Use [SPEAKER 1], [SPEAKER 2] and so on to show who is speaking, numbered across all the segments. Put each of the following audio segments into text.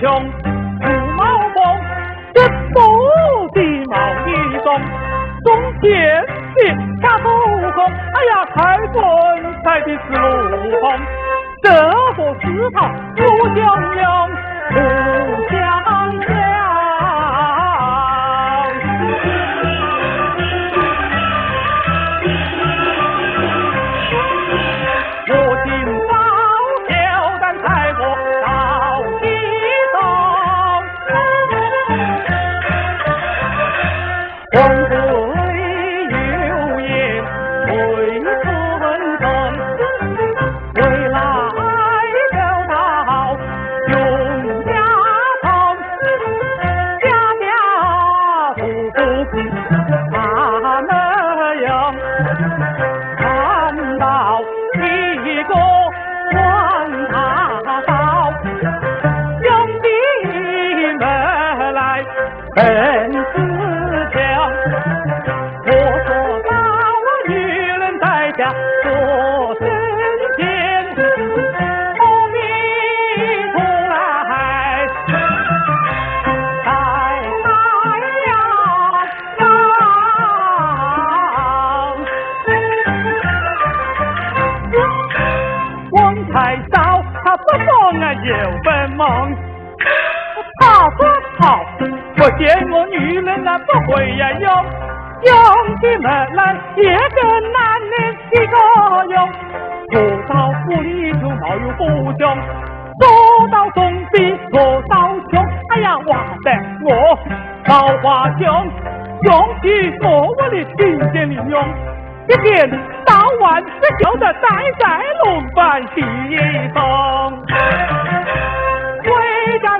[SPEAKER 1] 穷，五毛风，一步的毛衣中，中间的下不空，哎呀，开棺材的是路风，这不是他不相用，我桃花凶，用起我我的金剑利用，一天到晚只叫得呆在龙板地上。回家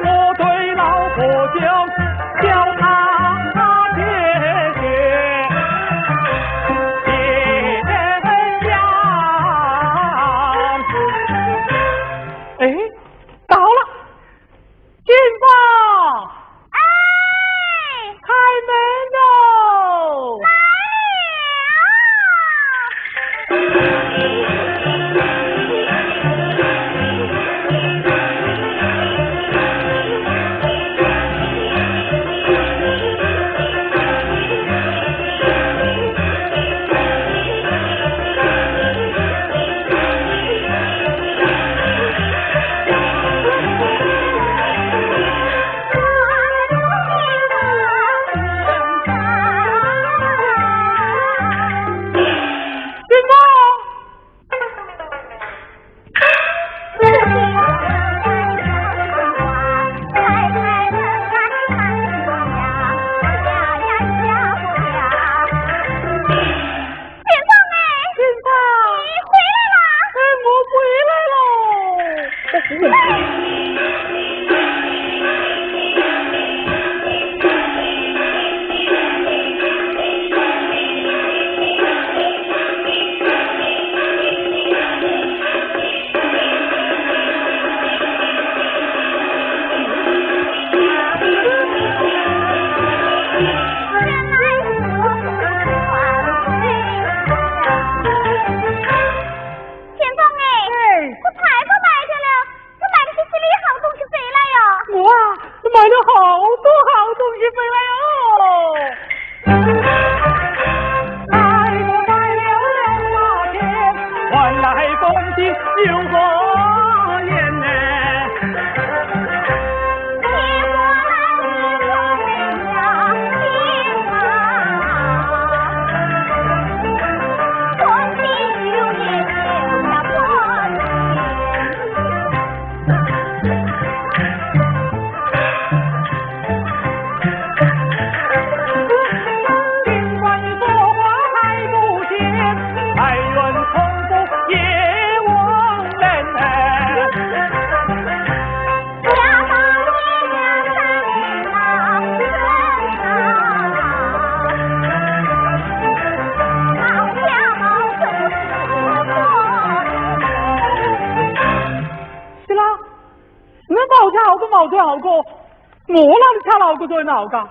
[SPEAKER 1] 在哪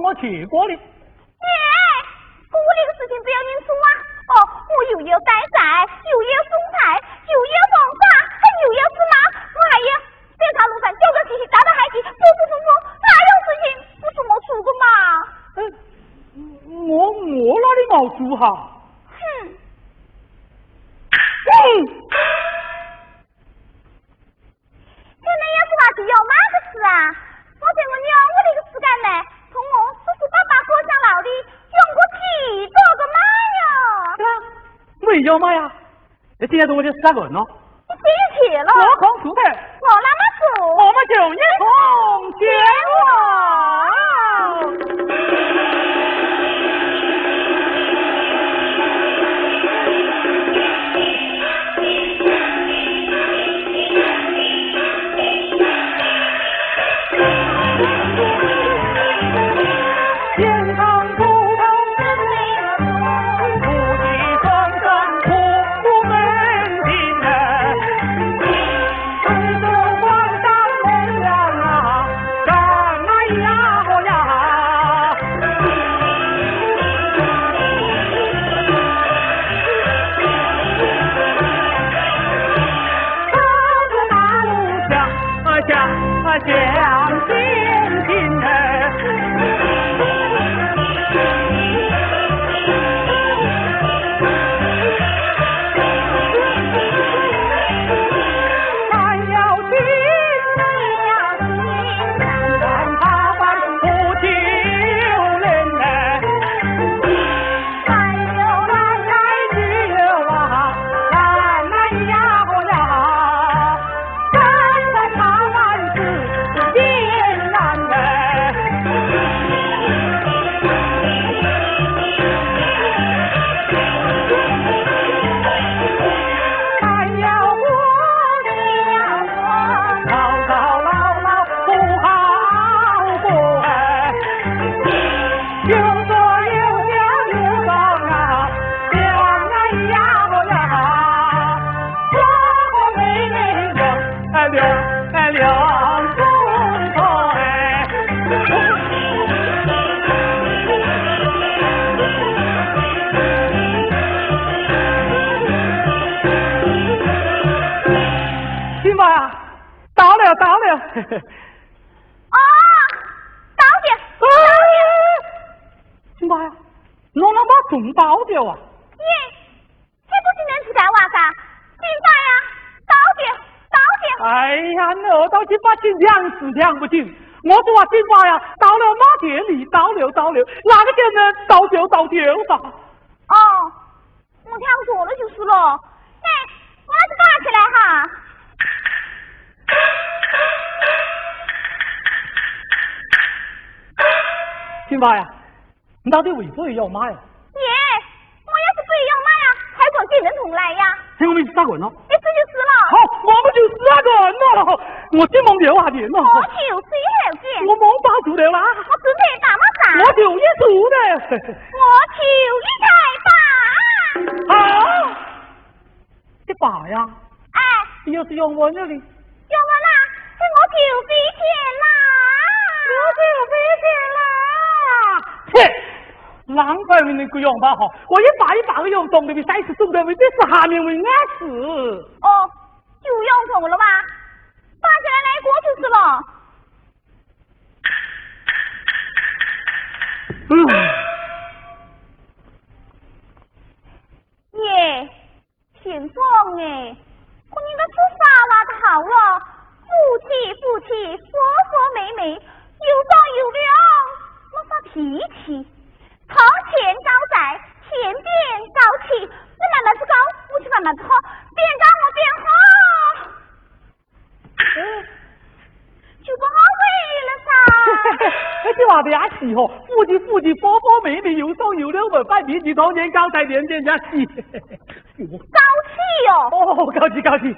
[SPEAKER 1] 我去过的。
[SPEAKER 2] 耶，我那个事情不要你说啊！哦，我又要带债，又要送菜，又要放沙，还又要吃妈，我还要在大路上叫个亲戚，打打孩子，不不不不，哪有事情不是我做的嘛？
[SPEAKER 1] 嗯，我我哪里没做哈？
[SPEAKER 2] 哼，
[SPEAKER 1] 嗯。
[SPEAKER 2] 是要哪个事啊？我在我娘我那个时间呢，从我叔叔爸爸过上老的，养过几多个妈呀？
[SPEAKER 1] 是啊，没有妈呀？那今天中午就杀人咯。
[SPEAKER 2] 你谁去了？
[SPEAKER 1] 我空出的。
[SPEAKER 2] 我那么做。
[SPEAKER 1] 我们就一同前往。
[SPEAKER 2] 哦，到的，到
[SPEAKER 1] 的。妈呀，弄了把中包掉啊！
[SPEAKER 2] 耶，这不是能吃干娃噻？金发呀，到的，到的。
[SPEAKER 1] 哎呀，你二到金发请两次两不请。我说啊，金发呀，到了马店里，到了到了，哪个叫呢？到就到掉吧。
[SPEAKER 2] 哦，我听说了就是了。
[SPEAKER 1] 金发呀，你到底为何要骂呀？
[SPEAKER 2] 耶，我要是不要骂呀，还管给人同来呀？
[SPEAKER 1] 听我们去打滚咯。
[SPEAKER 2] 你这就是了。
[SPEAKER 1] 好，我们就打滚了。我进门留下电了。
[SPEAKER 2] 我就是后见。
[SPEAKER 1] 我忙把住了啦。
[SPEAKER 2] 我准备打马上。
[SPEAKER 1] 我就一住的。
[SPEAKER 2] 我求
[SPEAKER 1] 你开打。好。你爸呀？
[SPEAKER 2] 哎。
[SPEAKER 1] 你要是用我那里。用
[SPEAKER 2] 我啦，是我就飞钱啦。
[SPEAKER 1] 我就飞钱啦。切，难怪你那个样吧哈！我一把一把的样，懂得比赛事懂得比这是下面为安死。
[SPEAKER 2] 哦，就样错了吧？打起来来过就是了。
[SPEAKER 1] 嗯。
[SPEAKER 2] 耶，姓庄哎，可你个做啥话的好了？夫妻夫妻，和和美美，有商有量。没啥脾气，床前招债，前边高气。你慢慢子高，我去慢慢子喝，边高我边喝。嗯，就不好回了噻。
[SPEAKER 1] 那句话别气哦，夫妻夫妻，方方面面，又双又两门，摆脾气，床前搞债，边边加气。
[SPEAKER 2] 高气哟！
[SPEAKER 1] 哦，高气高气。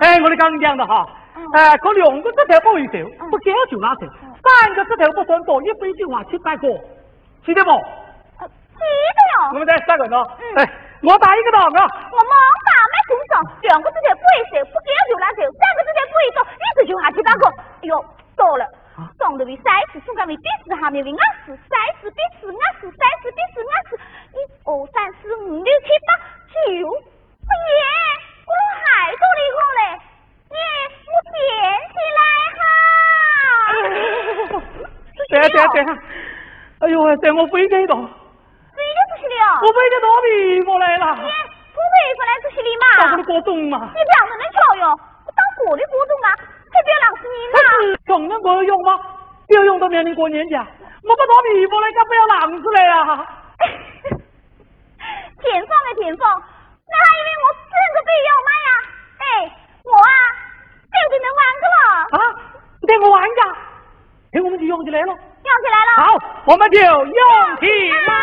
[SPEAKER 1] 哎，我的刚讲的哈。哎，可两个指头不会走，不交就拉走。三个指头不算多，一杯酒话七八个，记得不？
[SPEAKER 2] 记得哟。
[SPEAKER 1] 我们在三个呢？哎，我打一个档啊。
[SPEAKER 2] 我忙打没动手上，两个字在背手，不给就拿走，三个字在背走，一直就下去打个。哎呦，到了，上头为三四，中间为第四，下面为二四，三四比四，二四，三四比四，二四，一二三四五六七八九，哎耶，我弄还多了一个嘞，耶，我捡起来哈。
[SPEAKER 1] 对啊对啊对啊，哎呦，在我背这到。
[SPEAKER 2] 谁的不是了？
[SPEAKER 1] 我背的到皮过来了。
[SPEAKER 2] 你，不背过来不是你嘛？
[SPEAKER 1] 当我的国中嘛。
[SPEAKER 2] 你不要那么巧哟，我当我的国中啊，还不要浪死你嘛？
[SPEAKER 1] 那是穷人过用吗？有用到面临过年家，我不到皮过来，干不要浪出来呀？
[SPEAKER 2] 田丰的田丰，那还以为我真个背要卖呀？哎，我啊，就只能玩个了。
[SPEAKER 1] 啊，带我玩一下，哎，我们就用起来了。
[SPEAKER 2] 用起来了。
[SPEAKER 1] 好，我们就用起来。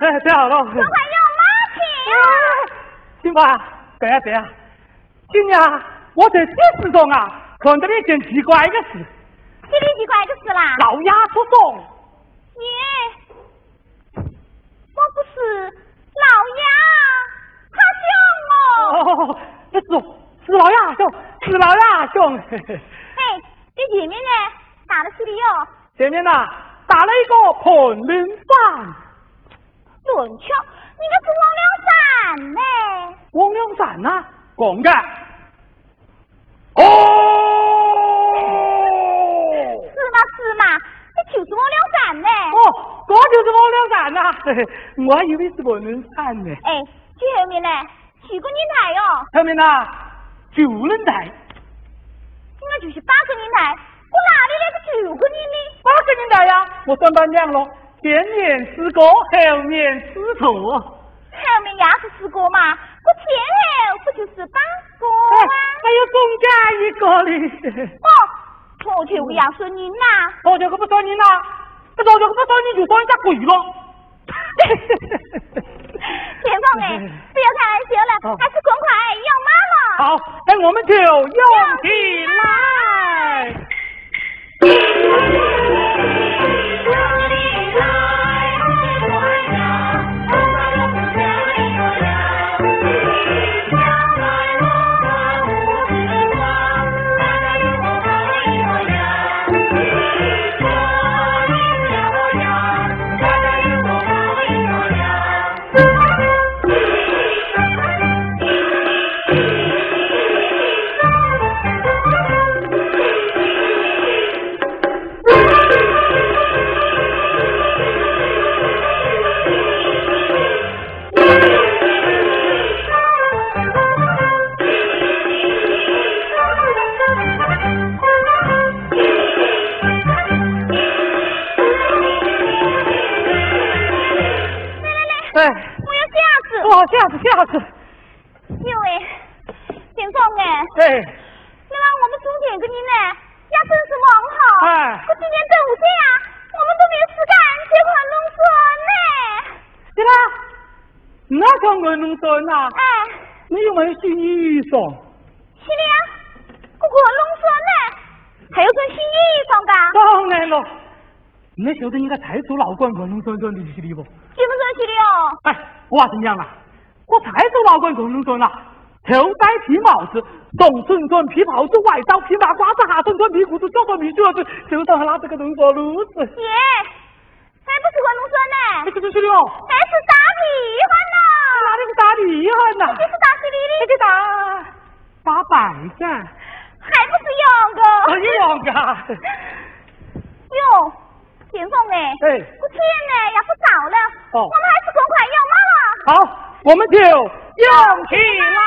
[SPEAKER 1] 哎，太好了。
[SPEAKER 2] 快快要马
[SPEAKER 1] 匹。行吧，对呀对呀。今年我在电视上啊看到了一件奇怪的事。
[SPEAKER 2] 奇里奇怪的事啦！
[SPEAKER 1] 老鸭出洞。
[SPEAKER 2] 耶，我不是老鸭，
[SPEAKER 1] 他凶哦。哦，是是老鸭凶，是老鸭凶。嘿，
[SPEAKER 2] 这前面呢打了几里哟？
[SPEAKER 1] 前面呐打了一个盘轮伞。
[SPEAKER 2] 轮枪，你这是王良山呢？
[SPEAKER 1] 王两伞呐，讲的。哦。
[SPEAKER 2] 是嘛？这就是王良山呢。
[SPEAKER 1] 哦，这就是王良伞呐。我还以为是我能伞呢。
[SPEAKER 2] 哎，这后面呢？几个人台哟？
[SPEAKER 1] 后面呢？九人台。
[SPEAKER 2] 应该就是八个人台。我哪里来个九个人呢？
[SPEAKER 1] 八个人台呀！我算半两了，前面四个，后面四个。
[SPEAKER 2] 后面也是四个嘛？我前后不就是八个吗？
[SPEAKER 1] 还有中间一个嘞。
[SPEAKER 2] 哦。我就不要说您呐，
[SPEAKER 1] 我就不说您呐，这我就不说你就说人家鬼了。
[SPEAKER 2] 田凤哎，不要开玩笑了，还是赶快要妈了。
[SPEAKER 1] 好，那我们就用起来。你晓得人家太祖老官过农村村的去的不？
[SPEAKER 2] 几分钟去的哦？
[SPEAKER 1] 哎，我话是讲啊。我太祖老官共农村了，头戴皮帽子，东村村皮袍子，外罩皮马褂子，下村村皮裤子，脚穿皮靴子，手上还拿着个农作炉子。
[SPEAKER 2] 爷，还不是文龙孙呢，
[SPEAKER 1] 这这是的哦，
[SPEAKER 2] 还是打地汉呐，
[SPEAKER 1] 哪里是大地汉呐？
[SPEAKER 2] 这是打西里
[SPEAKER 1] 这
[SPEAKER 2] 的，
[SPEAKER 1] 个大大白噻，
[SPEAKER 2] 还不是杨哥。
[SPEAKER 1] 哎呦王嘎，
[SPEAKER 2] 哟，田凤哎，
[SPEAKER 1] 哎，
[SPEAKER 2] 我天呢，也不早了，
[SPEAKER 1] 哦
[SPEAKER 2] 我们还是赶快要妈了。
[SPEAKER 1] 好，我们就用起来。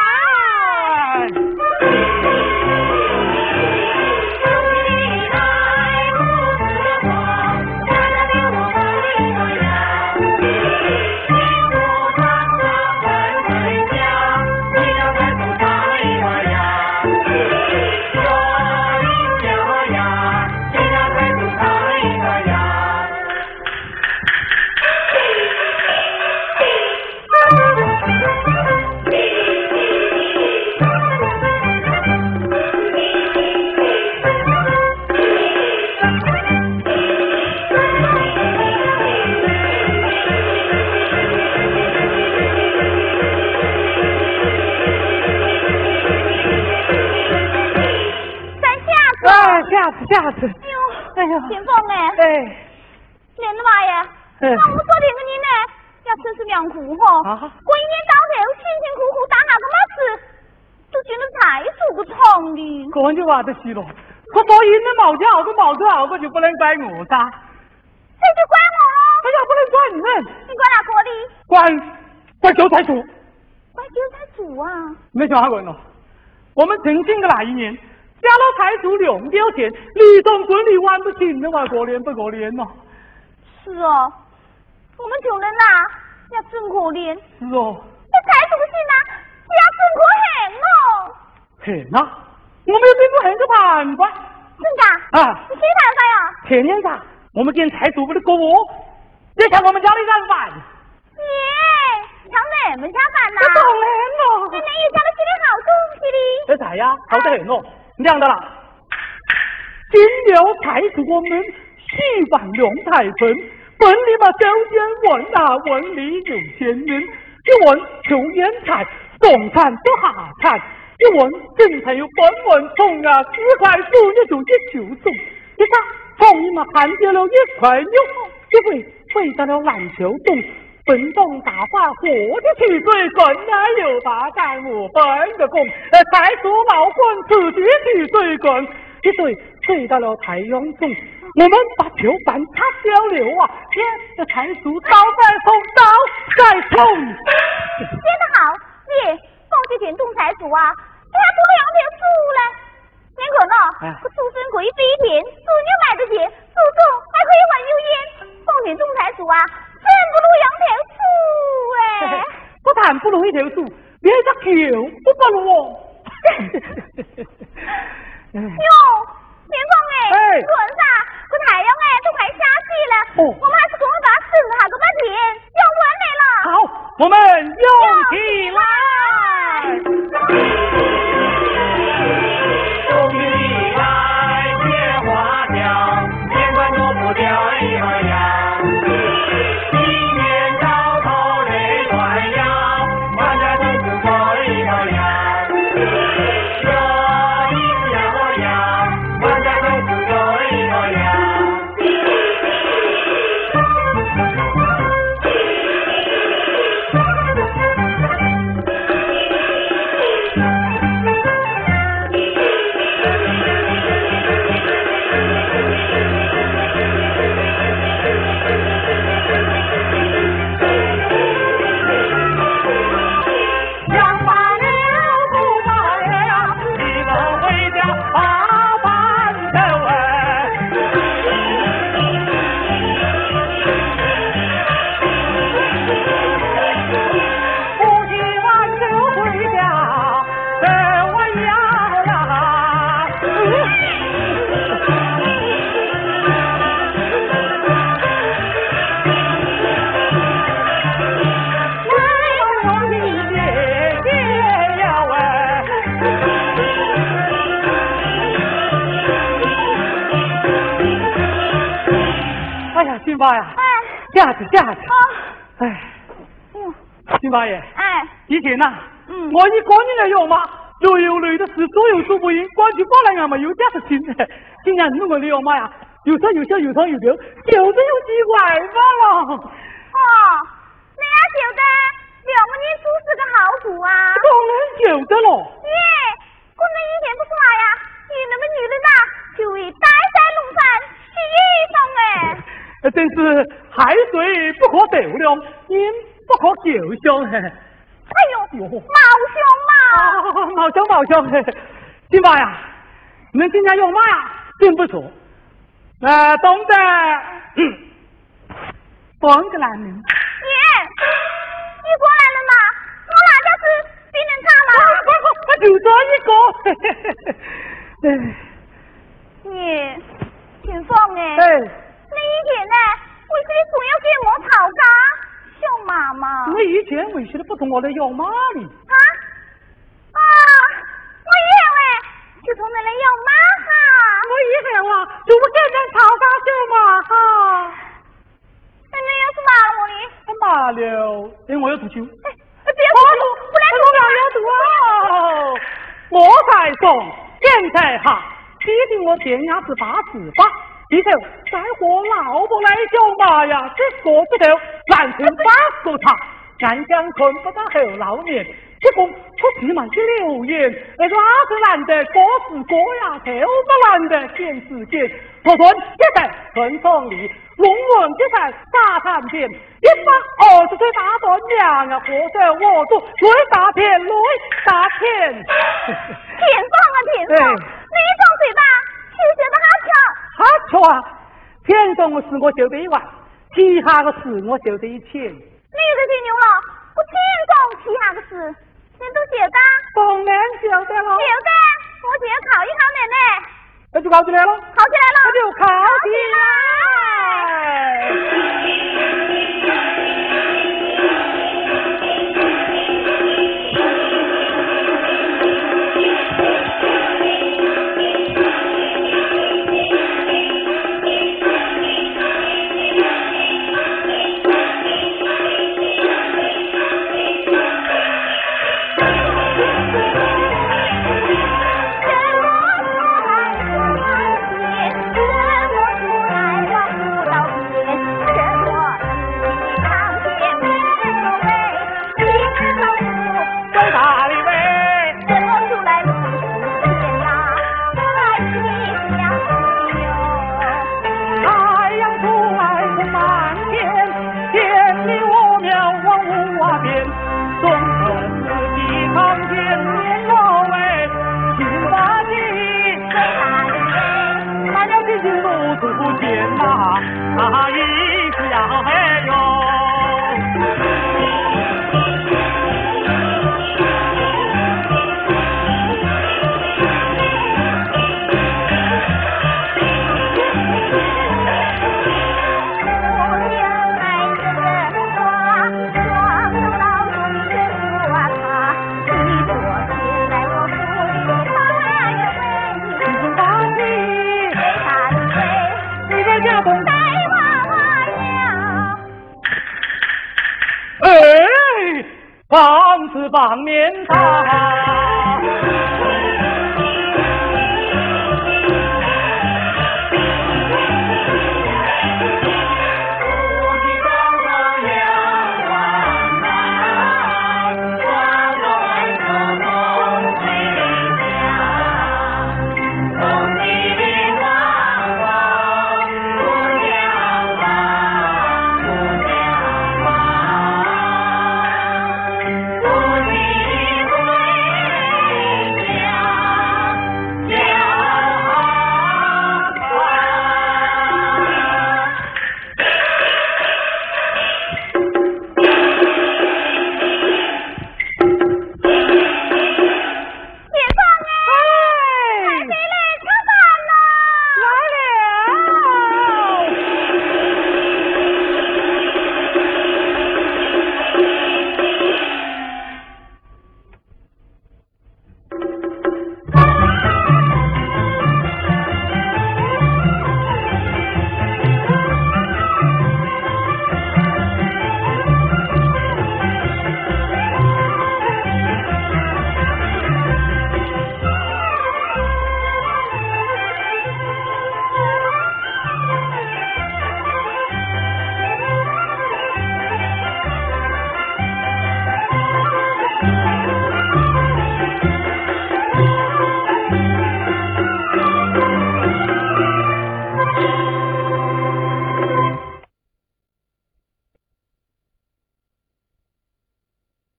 [SPEAKER 2] 我
[SPEAKER 1] 所赢的毛家好个毛子好个就不能怪我噻。
[SPEAKER 2] 这就怪我喽，
[SPEAKER 1] 哎呀，不能怪人，
[SPEAKER 2] 你怪哪个的？
[SPEAKER 1] 怪怪韭菜主。
[SPEAKER 2] 怪韭菜主啊！
[SPEAKER 1] 没想过喏，我们曾经的那一年，家老财主两标钱，你总管理玩不清的嘛，可怜不可怜喏？
[SPEAKER 2] 是哦，我们穷人呐，要真可怜。
[SPEAKER 1] 是哦，
[SPEAKER 2] 那财主信呐，要真可恨哦。
[SPEAKER 1] 很呐，我们有变过很个办法
[SPEAKER 2] 真的？
[SPEAKER 1] 啊。
[SPEAKER 2] 你谁办法呀？
[SPEAKER 1] 前年噻，我们见财主不的锅窝，你看我们家里人饭，
[SPEAKER 2] 耶，抢咱们家饭呐？
[SPEAKER 1] 这当然咯
[SPEAKER 2] 那。你也抢得起点好东西的。
[SPEAKER 1] 这菜呀？好得很哦，亮的啦。金牛财主我们戏版龙彩盆，本里嘛周间文啊，文里有钱人，一文求烟财，总产都下产，一文正才有本文冲啊，四块数一种一球中，一看冲一嘛盘跌了一块六，一回飞到了篮球中。本动打发火的汽水，本来有大干五分的功，呃，财主老棍自己汽水棍，一水吹到了太阳中，我们把球板擦交流啊，耶，这财主刀再冲，刀再冲，
[SPEAKER 2] 编得好，你放些田种财主啊，这还不如身贵非田，猪牛买得还可以啊，真不如养条猪哎。
[SPEAKER 1] 不但不如一条猪，连一只球都不如哦。
[SPEAKER 2] 哟，田凤哎，
[SPEAKER 1] 哎
[SPEAKER 2] 轮啥？这太阳哎都快下西了，
[SPEAKER 1] 哦以前呐，
[SPEAKER 2] 嗯
[SPEAKER 1] 我一个人来养马，累有累的事左右数不赢，关起过来俺们有家事情。今年你我的养马呀，有长有小，有长有流，就是有几块嘛了。
[SPEAKER 2] 哦，你也晓得两个人做事个好主啊？
[SPEAKER 1] 当然晓得了。
[SPEAKER 2] 耶，过年一天不出来呀，你那么女人呐，就会待在路上洗衣裳哎。
[SPEAKER 1] 真是海水不可斗量，人不可久香。
[SPEAKER 2] 哎呦，毛兄嘛！
[SPEAKER 1] 毛兄毛兄，金宝呀，你们今天有嘛呀？真不错。那懂得，嗯，半个男人。
[SPEAKER 2] 爷，你过来了嘛？我哪家是比人差了？
[SPEAKER 1] 快快快，就这一
[SPEAKER 2] 个。爷，秦凤哎。
[SPEAKER 1] 哎。
[SPEAKER 2] 你以前呢，为什么总要跟我吵架？小妈妈。
[SPEAKER 1] 我以前为什么不同我来要妈呢？
[SPEAKER 2] 啊？啊！我以为就同你来要妈哈。
[SPEAKER 1] 我以后啊，就不跟人吵架小嘛哈。
[SPEAKER 2] 那你要是骂我呢？
[SPEAKER 1] 骂了，因我要读书。
[SPEAKER 2] 哎，别胡说，不然
[SPEAKER 1] 我要要读啊！我在送，现在哈，批评我天涯是八十八。以后再和老婆来叫妈呀，这说不头，难听八个他，暗想看不到后老年，这个出起满去流言，那哪个难得各是哥呀，头不难得见是见。我孙这才村庄里，龙文这才沙滩边，一把二十岁大断娘啊，或者我都雷大片，雷大片。
[SPEAKER 2] 天上啊天上，你张嘴巴，就觉得好巧。
[SPEAKER 1] 他错啊！天上的事我晓得一万，其他的事我晓得一千。
[SPEAKER 2] 你这吹牛了！我天上其他的事，你都晓得？
[SPEAKER 1] 当然晓得了。
[SPEAKER 2] 晓得，我就要考一考奶奶。
[SPEAKER 1] 那就考起来了。
[SPEAKER 2] 考起来了。
[SPEAKER 1] 那就考
[SPEAKER 2] 起来。
[SPEAKER 1] 放肆放面炮。